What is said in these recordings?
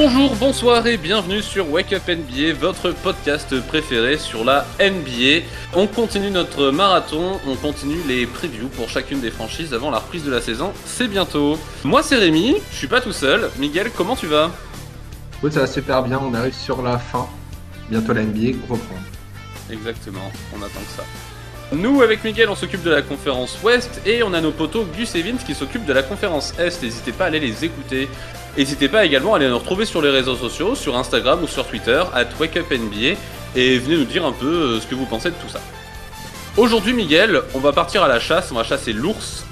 Bonjour, bonsoir et bienvenue sur Wake Up NBA, votre podcast préféré sur la NBA. On continue notre marathon, on continue les previews pour chacune des franchises avant la reprise de la saison. C'est bientôt. Moi c'est Rémi, je suis pas tout seul. Miguel, comment tu vas? Oui, ça va super bien, on arrive sur la fin. Bientôt la NBA reprend. Exactement, on attend que ça. Nous, avec Miguel, on s'occupe de la conférence Ouest et on a nos potos Gus et Vince qui s'occupent de la conférence Est. N'hésitez pas à aller les écouter. N'hésitez pas également à aller nous retrouver sur les réseaux sociaux, sur Instagram ou sur Twitter, at WakeUpNBA, et venez nous dire un peu euh, ce que vous pensez de tout ça. Aujourd'hui, Miguel, on va partir à la chasse, on va chasser l'ours,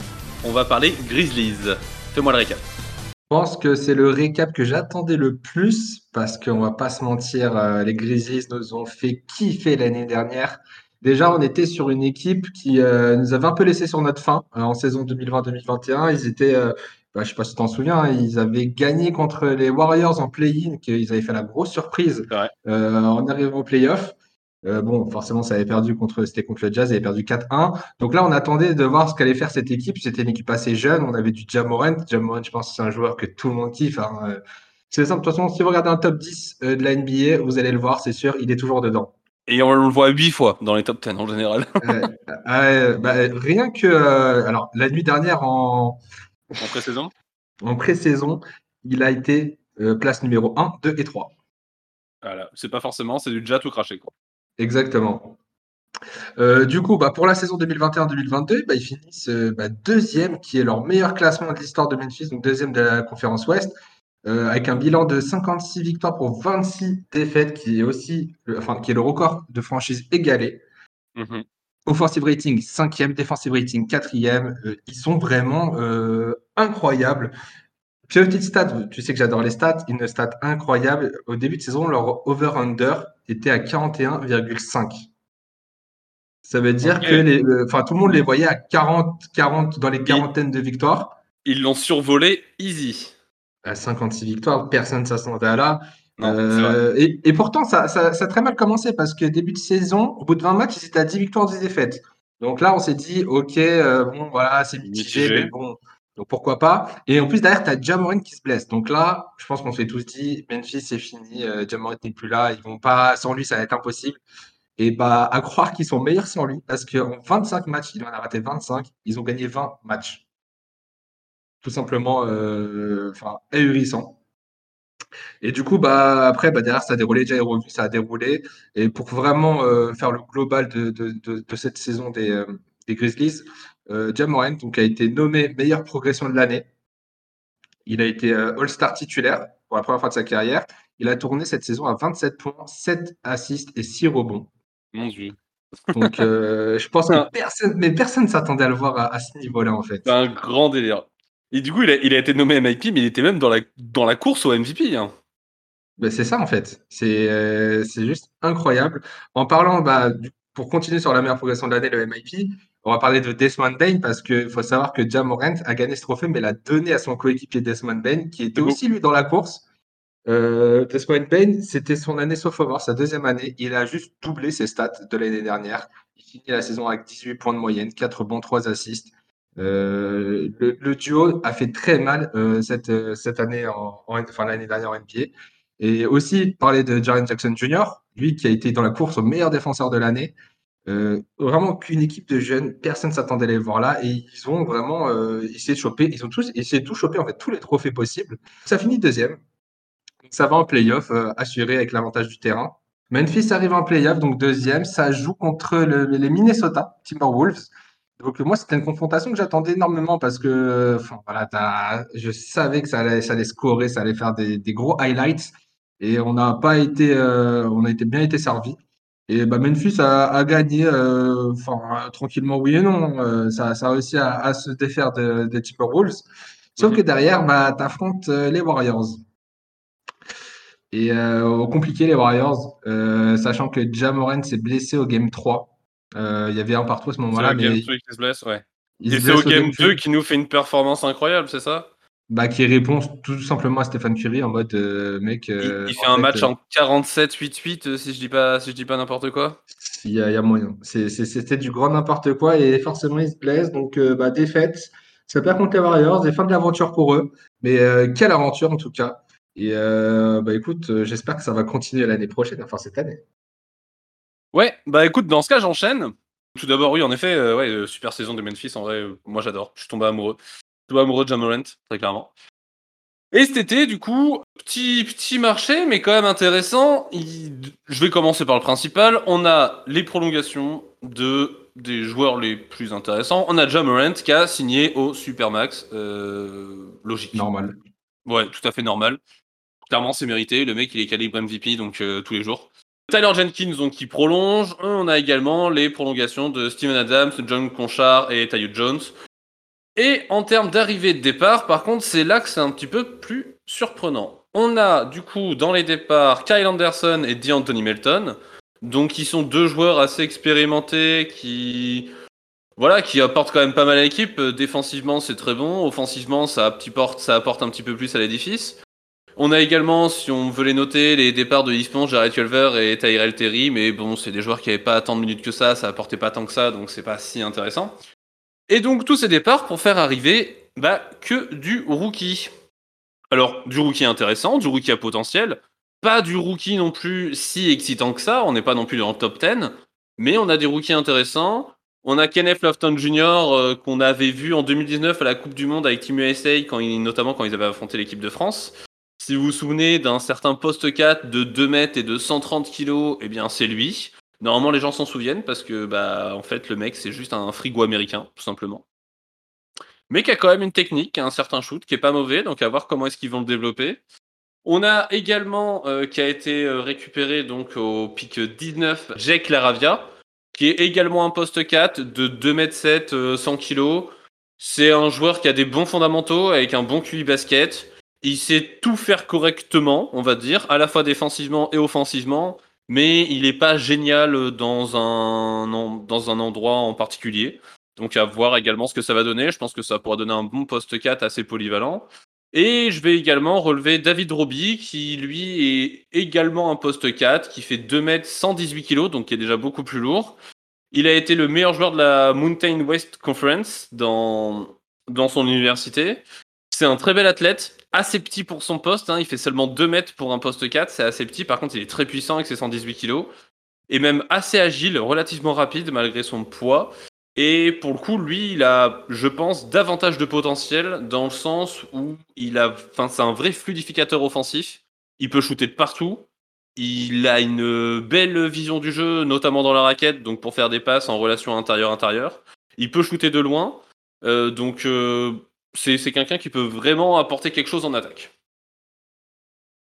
on va parler Grizzlies. Fais-moi le récap. Je pense que c'est le récap que j'attendais le plus, parce qu'on va pas se mentir, euh, les Grizzlies nous ont fait kiffer l'année dernière. Déjà, on était sur une équipe qui euh, nous avait un peu laissé sur notre fin en saison 2020-2021. Ils étaient bah, je sais pas si tu t'en souviens, hein, ils avaient gagné contre les Warriors en play-in, qu'ils avaient fait la grosse surprise euh, en arrivant au play-off. Euh, bon, forcément, ça avait perdu contre, c'était contre le Jazz, ils avaient perdu 4-1. Donc là, on attendait de voir ce qu'allait faire cette équipe. C'était une équipe assez jeune. On avait du Jamorant. Jamorant, je pense que c'est un joueur que tout le monde kiffe. Hein. Euh, c'est simple. De toute façon, si vous regardez un top 10 de la NBA, vous allez le voir, c'est sûr, il est toujours dedans. Et on le voit huit fois dans les top 10 en général. bah, rien que, alors, la nuit dernière en, en pré-saison? En pré-saison, il a été euh, place numéro 1, 2 et 3. Voilà, c'est pas forcément, c'est du déjà tout craché. Quoi. Exactement. Euh, du coup, bah, pour la saison 2021-2022, bah, ils finissent euh, bah, deuxième, qui est leur meilleur classement de l'histoire de Memphis, donc deuxième de la conférence Ouest, avec un bilan de 56 victoires pour 26 défaites, qui est aussi, enfin, qui est le record de franchise égalé. Mm-hmm. Offensive rating 5e, defensive rating 4e. Euh, ils sont vraiment euh, incroyables. Petite stat, tu sais que j'adore les stats, une stat incroyable. Au début de saison, leur over-under était à 41,5. Ça veut dire que les, enfin, tout le monde les voyait à 40, 40 dans les quarantaines de victoires. Ils l'ont survolé easy. À 56 victoires, personne ne s'attendait à là. Euh, et, pourtant, ça, ça, a très mal commencé parce que début de saison, au bout de 20 matchs, ils étaient à 10 victoires, 10 défaites. Donc là, on s'est dit, OK, euh, bon, voilà, c'est mitigé, mais bon, donc pourquoi pas. Et en plus, derrière, tu as Jamorin qui se blesse. Donc là, je pense qu'on s'est tous dit, Memphis, c'est fini, euh, Jamorin n'est plus là, ils vont pas, sans lui, ça va être impossible. Et bah, à croire qu'ils sont meilleurs sans lui, parce qu'en 25 matchs, il en a raté 25, ils ont gagné 20 matchs. Tout simplement, enfin, ahurissant. Et du coup, bah, après, bah, derrière, ça a déroulé, déjà revu, ça a déroulé. Et pour vraiment euh, faire le global de, de, de, cette saison des, euh, des Grizzlies, euh, Jamorant donc, a été nommé meilleure progression de l'année. Il a été euh, All-Star titulaire pour la première fois de sa carrière. Il a tourné cette saison à 27 points, 7 assists et 6 rebonds. Mon Dieu. Donc, je pense que personne, mais personne ne s'attendait à le voir à, à ce niveau-là, en fait. C'est un grand délire. Et du coup, il a, il a, été nommé MIP, mais il était même dans la, dans la course au MVP. Hein. Ben c'est ça, en fait. C'est euh, juste incroyable. En parlant, bah, pour continuer sur la meilleure progression de l'année, le MIP, on va parler de Desmond Bain parce qu'il faut savoir que Jamorant a gagné ce trophée, mais l'a donné à son coéquipier Desmond Bain, qui était aussi lui dans la course. Euh, Desmond Bain, c'était son année sophomore, sa deuxième année. Il a juste doublé ses stats de l'année dernière. Il finit la saison avec 18 points de moyenne, 4 bons, 3 assists. Euh, le, duo a fait très mal euh, cette, euh, cette année, en, enfin l'année dernière en NBA. Et aussi parler de Jaren Jackson Jr., lui qui a été dans la course au meilleur défenseur de l'année. vraiment qu'une équipe de jeunes, personne ne s'attendait à les voir là et ils ont vraiment essayé de choper, ils ont tous essayé de tout choper en fait tous les trophées possibles. Ça finit deuxième, ça va en playoff assuré avec l'avantage du terrain. Memphis arrive en playoff donc deuxième, ça joue contre les Minnesota Timberwolves. Donc moi, c'était une confrontation que j'attendais énormément parce que enfin, voilà, je savais que ça allait, ça allait scorer, ça allait faire des, des gros highlights et on n'a pas été, euh, on a été bien été servi. Et bah, Memphis a, a gagné, euh, tranquillement oui et non. Euh, ça, ça a réussi à, à se défaire des de Timberwolves. Sauf que derrière, bah, tu affrontes les Warriors. Et compliqué les Warriors, sachant que Jamoran s'est blessé au game 3. Euh, il y avait un partout à ce moment-là. C'est qui se blesse, ouais. Et c'est au game 2 qui nous fait une performance incroyable, c'est ça? Bah, qui répond tout simplement à Stéphane Curie en mode euh, mec. Euh, il, fait un match en 47-8-8 si je dis pas si je dis pas n'importe quoi. Il y, a, moyen. C'était du grand n'importe quoi et forcément il se blesse donc bah, défaite. Ça perd contre les Warriors et fin de l'aventure pour eux. Mais quelle aventure en tout cas. Et euh, bah écoute, euh, j'espère que ça va continuer l'année prochaine, enfin cette année. Ouais, bah écoute, dans ce cas, j'enchaîne. Tout d'abord, oui, en effet, euh, ouais, euh, super saison de Memphis, en vrai, euh, moi j'adore. Je suis tombé amoureux. Je suis tombé amoureux de Jamorant, très clairement. Et cet été, du coup, petit, petit marché, mais quand même intéressant. Il- Je vais commencer par le principal. On a les prolongations de des joueurs les plus intéressants. On a Jamorant qui a signé au Supermax. Euh, logique. Normal. Ouais, tout à fait normal. Clairement, c'est mérité. Le mec, il est calibre MVP, donc tous les jours. Tyler Jenkins, donc, qui prolonge. On a également les prolongations de Steven Adams, John Conchard et Tyus Jones. Et en termes d'arrivée de départ, par contre, c'est là que c'est un petit peu plus surprenant. On a, du coup, dans les départs, Kyle Anderson et DeAnthony Melton. Donc, qui sont deux joueurs assez expérimentés qui voilà, qui apporte quand même pas mal à l'équipe. Euh, Défensivement, c'est très bon. Offensivement, ça apporte un petit peu plus à l'édifice. On a également, si on veut les noter, les départs de Ispon, Jared Culver et Tyrell Terry. Mais bon, c'est des joueurs qui n'avaient pas tant de minutes que ça, ça apportait pas tant que ça, donc c'est pas si intéressant. Et donc, tous ces départs pour faire arriver bah, que du rookie. Alors, du rookie intéressant, du rookie à potentiel. Pas du rookie non plus si excitant que ça, on n'est pas non plus dans le top 10. Mais on a des rookies intéressants. On a Kenneth Lofton Jr. euh, qu'on avait vu en 2019 à la Coupe du Monde avec Team USA, notamment quand ils avaient affronté l'équipe de France. Si vous vous souvenez d'un certain poste 4 de 2 mètres et de 130 kilos, eh bien c'est lui. Normalement les gens s'en souviennent parce que bah en fait le mec c'est juste un frigo américain tout simplement. Mais qui a quand même une technique, un certain shoot, qui est pas mauvais, donc à voir comment est-ce qu'ils vont le développer. On a également euh, qui a été euh, récupéré donc au pic 19 Jake Laravia, qui est également un poste 4 de 2m7, euh, 100 kg. C'est un joueur qui a des bons fondamentaux avec un bon QI basket. Il sait tout faire correctement, on va dire, à la fois défensivement et offensivement, mais il n'est pas génial dans un, endroit en particulier. Donc à voir également ce que ça va donner. Je pense que ça pourra donner un bon poste 4 assez polyvalent. Et je vais également relever David Roby, qui lui est également un poste 4, qui fait 2 mètres 118 kg, donc qui est déjà beaucoup plus lourd. Il a été le meilleur joueur de la Mountain West Conference dans son université. C'est un très bel athlète, assez petit pour son poste, hein, il fait seulement 2 mètres pour un poste 4, c'est assez petit, par contre il est très puissant avec ses 118 kg, et même assez agile, relativement rapide malgré son poids. Et pour le coup, lui, il a, je pense, davantage de potentiel dans le sens où il a, enfin, c'est un vrai fluidificateur offensif. Il peut shooter de partout. Il a une belle vision du jeu, notamment dans la raquette, donc pour faire des passes en relation intérieure-intérieure. Il peut shooter de loin, euh, donc euh, c'est quelqu'un qui peut vraiment apporter quelque chose en attaque.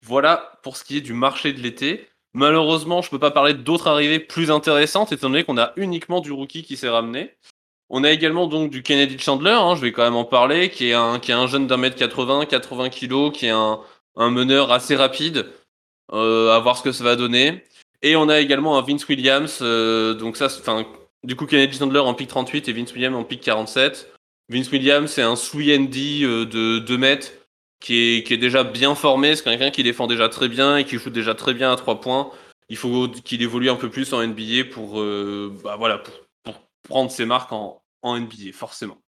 Voilà pour ce qui est du marché de l'été. Malheureusement, je peux pas parler d'autres arrivées plus intéressantes, étant donné qu'on a uniquement du rookie qui s'est ramené. On a également donc du Kennedy Chandler, hein, je vais quand même en parler, qui est un, jeune d'un mètre 80, 80 kilos, qui est un, meneur assez rapide, euh, à voir ce que ça va donner. Et on a également un Vince Williams, euh, donc ça, enfin, du coup Kennedy Chandler en pick 38 et Vince Williams en pick 47. Vince Williams, c'est un 3ND euh, de 2 mètres, qui est, qui est déjà bien formé, c'est quelqu'un qui défend déjà très bien et qui joue déjà très bien à 3 points. Il faut qu'il évolue un peu plus en NBA pour, euh, bah voilà, pour, prendre ses marques en, en NBA, forcément.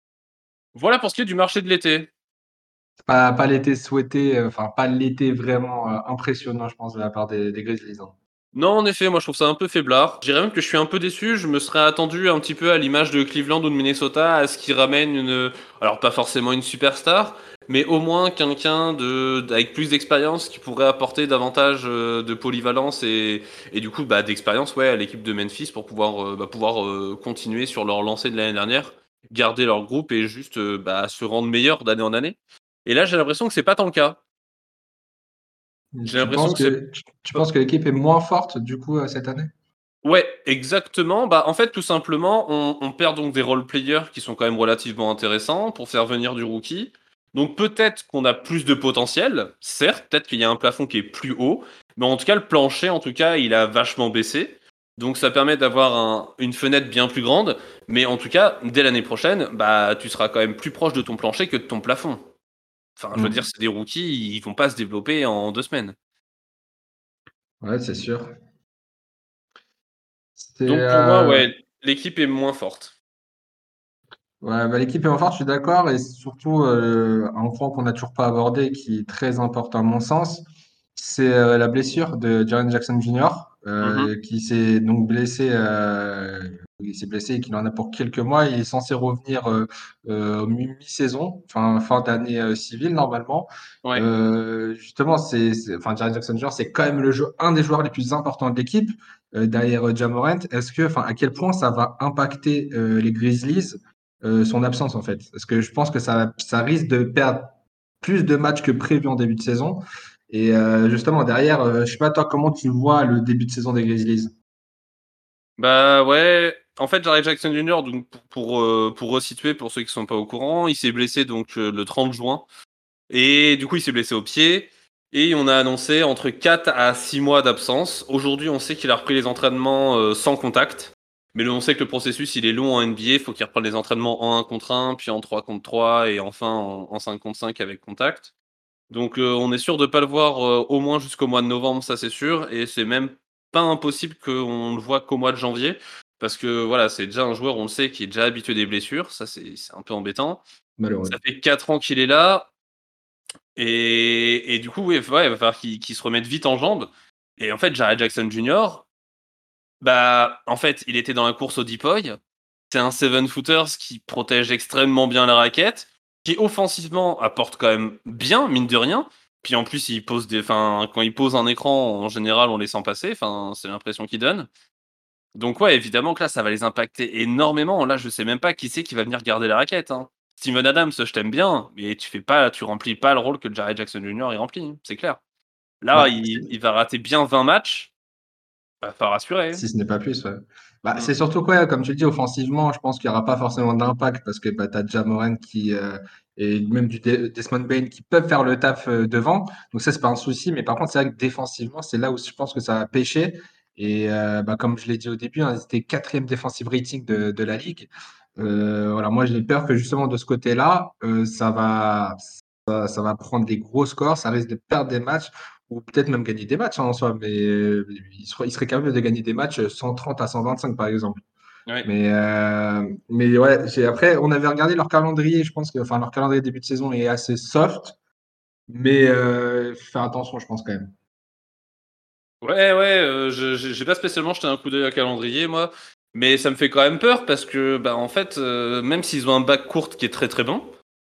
Voilà pour ce qui est du marché de l'été. Pas, pas l'été souhaité, euh, enfin pas l'été vraiment impressionnant, je pense, de la part des, des Grizzlies. hein. Non, en effet, moi je trouve ça un peu faiblard. Je dirais même que je suis un peu déçu. Je me serais attendu un petit peu à l'image de Cleveland ou de Minnesota à ce qui ramène une. Alors, pas forcément une superstar, mais au moins quelqu'un de... avec plus d'expérience qui pourrait apporter davantage euh, de polyvalence et, du coup bah, d'expérience ouais, à l'équipe de Memphis pour pouvoir, euh, bah, euh, continuer sur leur lancée de l'année dernière, garder leur groupe et juste bah, se rendre meilleur d'année en année. Et là, j'ai l'impression que c'est pas tant le cas. J'ai l'impression que que, tu, tu penses que l'équipe est moins forte du coup euh, cette année? Ouais, exactement. Bah, en fait, tout simplement, on, on perd donc des role-players qui sont quand même relativement intéressants pour faire venir du rookie. Donc peut-être qu'on a plus de potentiel, certes, peut-être qu'il y a un plafond qui est plus haut, mais en tout cas, le plancher, en tout cas, il a vachement baissé. Donc ça permet d'avoir un- une fenêtre bien plus grande, mais en tout cas, dès l'année prochaine, bah, tu seras quand même plus proche de ton plancher que de ton plafond. Enfin, je veux Mm. dire, c'est des rookies, ils vont pas se développer en deux semaines. Ouais, c'est sûr. Donc pour moi, euh, ouais, l'équipe est moins forte. ouais, bah, l'équipe est en forte, je suis d'accord, et surtout euh, un point qu'on n'a toujours pas abordé qui est très important à mon sens, c'est euh, la blessure de Jaren Jackson Jr. Mhm. qui s'est donc blessé, il s'est blessé et qu'il en a pour quelques mois. Il est censé revenir euh, euh, mi- mi-saison, enfin fin d'année euh, civile normalement. Ouais. Euh, justement, c'est, enfin Jaren Jackson Jr. c'est quand même le jeu, un des joueurs les plus importants de l'équipe derrière euh, Ja Morant. Est-ce que, enfin, à quel point ça va impacter les Grizzlies son absence en fait? Parce que je pense que ça, ça risque de perdre plus de matchs que prévu en début de saison. Et justement, derrière, je sais pas toi, comment tu vois le début de saison des Grizzlies? Bah ouais, en fait, Jared Jackson Jr., donc pour, euh, pour resituer, pour ceux qui sont pas au courant, il s'est blessé euh, le 30 juin. Et du coup, il s'est blessé au pied. Et on a annoncé entre 4 à 6 mois d'absence. Aujourd'hui, on sait qu'il a repris les entraînements euh, sans contact. Mais on sait que le processus, il est long en NBA. Il faut qu'il reprenne les entraînements en 1 contre 1, puis en 3 contre 3, et enfin en, en 5 contre 5 avec contact. Donc on est sûr de pas le voir au moins jusqu'au mois de novembre, ça c'est sûr. Et c'est même pas impossible qu'on le voit qu'au mois de janvier. Parce que voilà, c'est déjà un joueur, on le sait, qui est déjà habitué des blessures. Ça, c'est un peu embêtant. Malheureux. Ça fait 4 ans qu'il est là. Et, et du coup, oui, ouais, il va falloir qu'il se remette vite en jambes. Et en fait, Jared Jackson Jr., bah, en fait, il était dans la course au Depoy. C'est un seven footers qui protège extrêmement bien la raquette, qui offensivement apporte quand même bien, mine de rien. Puis en plus, il pose des, enfin, quand il pose un écran, en général, on les sent passer. Enfin, c'est l'impression qu'il donne. Donc ouais, évidemment que là, ça va les impacter énormément. Là, je sais même pas qui c'est qui va venir garder la raquette. Hein. Steven Adams, je t'aime bien, mais tu fais pas, tu remplis pas le rôle que Jared Jackson Jr. remplit, hein, c'est clair. Là, Bah, il, il va rater bien 20 matchs. Va falloir rassurer. si ce n'est pas plus, ouais. Bah, Mm. c'est surtout quoi, comme tu le dis, offensivement, je pense qu'il n'y aura pas forcément d'impact parce que bah, tu as Ja Morant qui, euh, et même du De- Desmond Bain qui peuvent faire le taf euh, devant. Donc ça, c'est pas un souci. Mais par contre, c'est vrai que défensivement, c'est là où je pense que ça va pêcher. Et euh, bah, comme je l'ai dit au début, hein, c'était quatrième defensive rating de, de la ligue. Euh, voilà, moi, j'ai peur que justement de ce côté-là, euh, ça va, ça, ça va prendre des gros scores, ça risque de perdre des matchs ou peut-être même gagner des matchs hein, en soi, mais euh, il serait, il serait capable de gagner des matchs 130 à 125 par exemple. Ouais. Mais, euh, mais ouais, après, on avait regardé leur calendrier, je pense que enfin, leur calendrier début de saison est assez soft, mais euh, faire attention, je pense quand même. Ouais, ouais, euh, je- j'ai pas spécialement jeté un coup d'œil à calendrier, moi. Mais ça me fait quand même peur parce que, bah, en fait, euh, même s'ils ont un bac court qui est très très bon,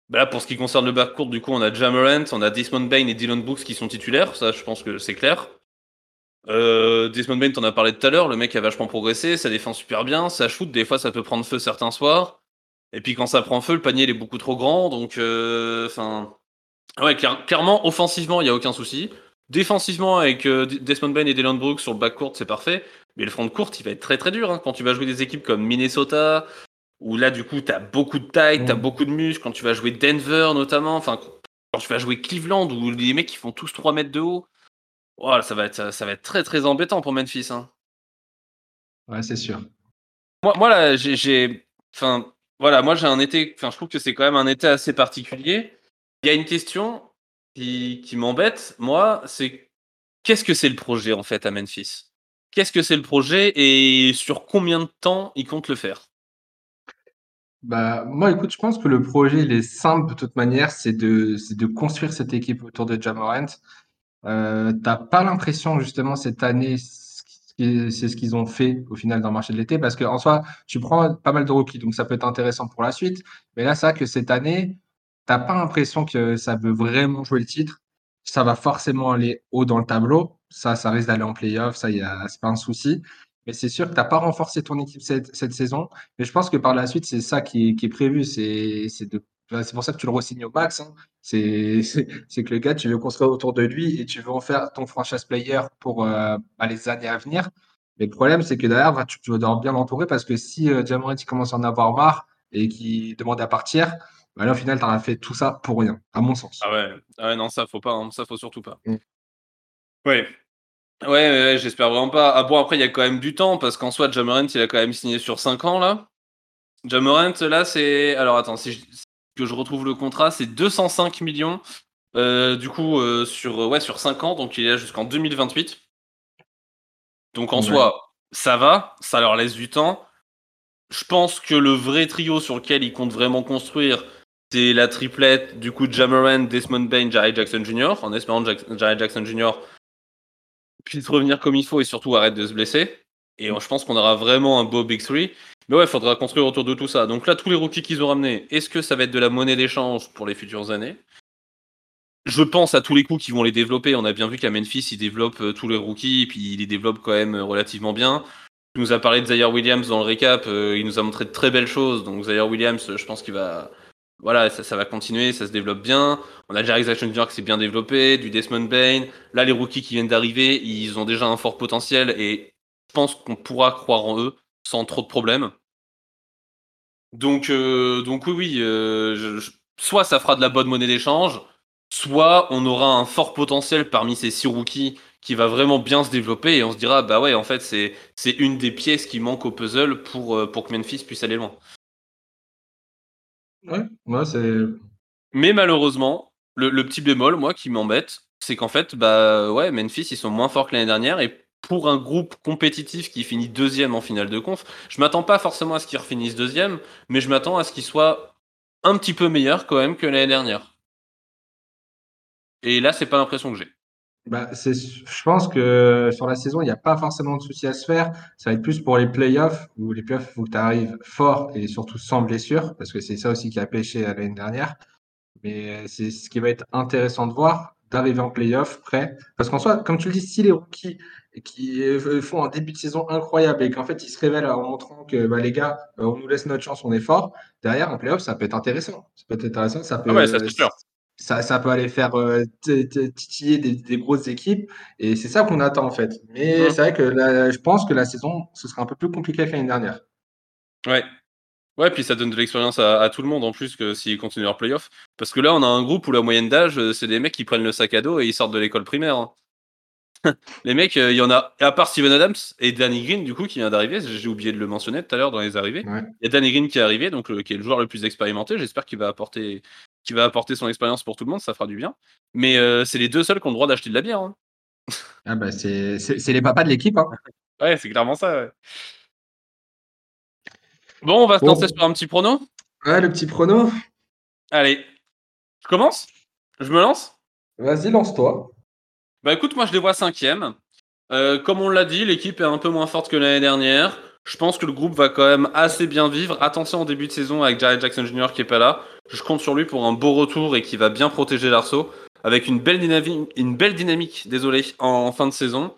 bah là, pour ce qui concerne le bac court, du coup, on a Jamarant, on a Desmond Bain et Dylan Brooks qui sont titulaires. Ça, je pense que c'est clair. Euh, Desmond Bain, t'en as parlé tout à l'heure, le mec a vachement progressé, ça défend super bien, ça shoot, des fois ça peut prendre feu certains soirs. Et puis quand ça prend feu, le panier il est beaucoup trop grand, donc euh, enfin. ouais, clair- clairement, offensivement, il n'y a aucun souci. Défensivement, avec euh, Desmond Bain et Dylan Brooks sur le back court, c'est parfait. Mais le front de court, il va être très très dur hein, quand tu vas jouer des équipes comme Minnesota, où là du coup t'as beaucoup de taille, t'as Mm. beaucoup de muscles, quand tu vas jouer Denver notamment, enfin quand tu vas jouer Cleveland, où les mecs ils font tous 3 mètres de haut. Voilà, ça va être ça va être très très embêtant pour Memphis. Hein. Ouais, c'est sûr. Moi, moi là, j'ai, enfin, voilà, moi j'ai un été, enfin, je trouve que c'est quand même un été assez particulier. Il y a une question qui, qui m'embête, moi, c'est qu'est-ce que c'est le projet en fait à Memphis? Qu'est-ce que c'est le projet et sur combien de temps ils comptent le faire? Bah, moi, écoute, je pense que le projet, il est simple de toute manière, c'est de, construire cette équipe autour de Ja Morant. Euh, t'as pas l'impression justement cette année, c'est ce qu'ils ont fait au final dans le marché de l'été, parce que en soi, tu prends pas mal de rookies, donc ça peut être intéressant pour la suite. Mais là, c'est vrai que cette année, t'as pas l'impression que ça veut vraiment jouer le titre. Ça va forcément aller haut dans le tableau. Ça, ça risque d'aller en playoff, ça, y a, c'est pas un souci. Mais c'est sûr que t'as pas renforcé ton équipe cette, saison. Mais je pense que par la suite, c'est ça qui est, prévu. C'est, de, c'est pour ça que tu le re-signes au max. hein. C'est que le gars, tu veux construire autour de lui et tu veux en faire ton franchise player pour euh, bah, les années à venir. Mais le problème, c'est que derrière, bah, tu, tu dois bien l'entourer parce que si euh, il commence à en avoir marre et qu'il demande à partir, bah là, au final, tu as fait tout ça pour rien, à mon sens. Ah ouais, ah ouais, non, ça faut pas, hein, ça faut surtout pas. Mm. Ouais. Ouais, ouais, j'espère vraiment pas. Ah bon, après, il y a quand même du temps, parce qu'en soi, Jamorant, il a quand même signé sur 5 ans, là. Jamorant, là, c'est. Alors, attends, si je... que je retrouve le contrat, c'est 205 millions, euh, du coup, euh, sur, ouais, sur 5 ans, donc il est là jusqu'en 2028. Donc, en Ouais. soi, ça va, ça leur laisse du temps. Je pense que le vrai trio sur lequel ils comptent vraiment construire, c'est la triplette du coup de Jamoran, Desmond Bain, Jerry Jackson Jr. En espérant que Jerry Jackson Jr. puisse revenir comme il faut et surtout arrête de se blesser. Et je pense qu'on aura vraiment un beau Big Three. Mais ouais, il faudra construire autour de tout ça. Donc là, tous les rookies qu'ils ont ramenés, est-ce que ça va être de la monnaie d'échange pour les futures années? Je pense à tous les coups qu'ils vont les développer. On a bien vu qu'à Memphis, ils développent euh, tous les rookies, et puis ils les développent quand même euh, relativement bien. Il nous a parlé de Zaire Williams dans le récap, euh, il nous a montré de très belles choses. Donc Zaire Williams, je pense qu'il va, voilà, ça, va continuer, ça se développe bien. On a Jerry Jackson Jr. qui s'est bien développé, du Desmond Bain. Là, les rookies qui viennent d'arriver, ils ont déjà un fort potentiel et je pense qu'on pourra croire en eux sans trop de problèmes. Donc, euh, donc oui, oui, euh, soit ça fera de la bonne monnaie d'échange, soit on aura un fort potentiel parmi ces six rookies qui va vraiment bien se développer et on se dira, bah ouais, en fait, c'est, une des pièces qui manque au puzzle pour, euh, pour que Memphis puisse aller loin. Ouais, c'est. Mais malheureusement, le, petit bémol, moi, qui m'embête, c'est qu'en fait, bah ouais, Memphis, ils sont moins forts que l'année dernière et pour un groupe compétitif qui finit deuxième en finale de conf, je m'attends pas forcément à ce qu'ils refinissent deuxième, mais je m'attends à ce qu'ils soient un petit peu meilleurs quand même que l'année dernière. Et là, c'est pas l'impression que j'ai. Bah, c'est, je pense que sur la saison, il n'y a pas forcément de souci à se faire. Ça va être plus pour les playoffs, où les playoffs, il faut que tu arrives fort et surtout sans blessure, parce que c'est ça aussi qui a pêché l'année dernière. Mais c'est ce qui va être intéressant de voir, d'arriver en playoff prêt. Parce qu'en soi, comme tu le dis, si les rookies qui font un début de saison incroyable et qu'en fait ils se révèlent en montrant que bah, les gars, euh, on nous laisse notre chance, on est fort, derrière un playoff, ça peut être intéressant. Ça peut être intéressant, ça peut. Ah ouais, ça, c'est sûr ça, ça, peut aller faire euh, titiller des, des, grosses équipes. Et c'est ça qu'on attend en fait. Mais mmh. c'est vrai que là, je pense que la saison, ce sera un peu plus compliqué que l'année dernière. Ouais. Ouais, puis ça donne de l'expérience à, à, tout le monde en plus que s'ils continuent leur playoff. Parce que là, on a un groupe où la moyenne d'âge, euh, c'est des mecs qui prennent le sac à dos et ils sortent de l'école primaire. Hein. les mecs, euh, il y en a, à part Steven Adams et Danny Green, du coup, qui vient d'arriver. J'ai oublié de le mentionner tout à l'heure dans les arrivées. Il y a Danny Green qui est arrivé, donc qui est le joueur le plus expérimenté. J'espère qu'il va apporter qui va apporter son expérience pour tout le monde, ça fera du bien. Mais euh, c'est les deux seuls qui ont le droit d'acheter de la bière. Hein. Ah bah c'est les papas de l'équipe. Hein. ouais, c'est clairement ça. Bon, on va se lancer sur un petit prono. Ouais, le petit prono. Allez, je commence Je me lance? Vas-y, lance-toi. Bah écoute, moi je les vois cinquième. Euh, comme on l'a dit, l'équipe est un peu moins forte que l'année dernière. Je pense que le groupe va quand même assez bien vivre. Attention en début de saison avec Jared Jackson Jr. qui est pas là. Je compte sur lui pour un beau retour et qui va bien protéger l'arceau avec une belle dynamique, une belle dynamique désolé, en, fin de saison.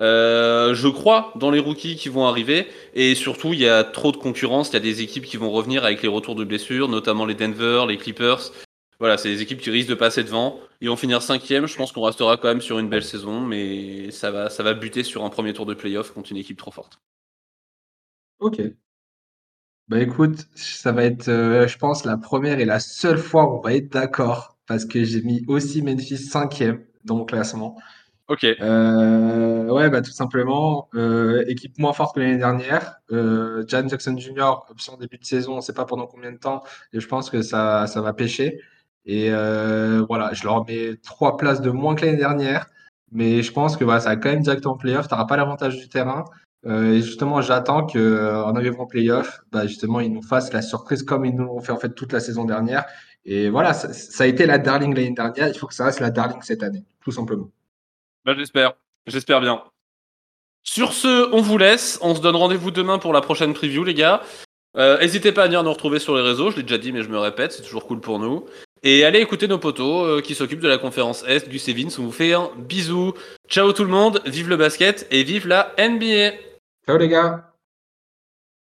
Euh, je crois dans les rookies qui vont arriver et surtout il y a trop de concurrence. Il y a des équipes qui vont revenir avec les retours de blessures, notamment les Denver, les Clippers. Voilà, c'est des équipes qui risquent de passer devant. Ils vont finir cinquième. Je pense qu'on restera quand même sur une belle saison, mais ça va, ça va buter sur un premier tour de playoff contre une équipe trop forte. Ok. Bah écoute, ça va être, euh, je pense, la première et la seule fois où on va être d'accord, parce que j'ai mis aussi Memphis cinquième dans mon classement. Ok. Euh, ouais, bah tout simplement, euh, équipe moins forte que l'année dernière. Euh, Jan Jackson Jr., option début de saison, on ne sait pas pendant combien de temps, et je pense que ça, ça va pêcher. Et voilà, je leur mets trois places de moins que l'année dernière, mais je pense que voilà, ça va quand même directement en playoff. Tu n'auras pas l'avantage du terrain. Euh, et justement, j'attends qu'en euh, arrivant en playoff, bah justement, ils nous fassent la surprise comme ils nous l'ont fait en fait toute la saison dernière. Et voilà, ça, a été la darling l'année dernière. Il faut que ça reste la darling cette année, tout simplement. Bah, j'espère, j'espère bien. Sur ce, on vous laisse. On se donne rendez-vous demain pour la prochaine preview, les gars. Euh, n'hésitez pas à venir nous retrouver sur les réseaux. Je l'ai déjà dit, mais je me répète, c'est toujours cool pour nous. Et allez écouter nos potos qui s'occupent de la conférence Est, Gus Evans. On vous fait un bisou. Ciao tout le monde, vive le basket et vive la NBA. Ciao les gars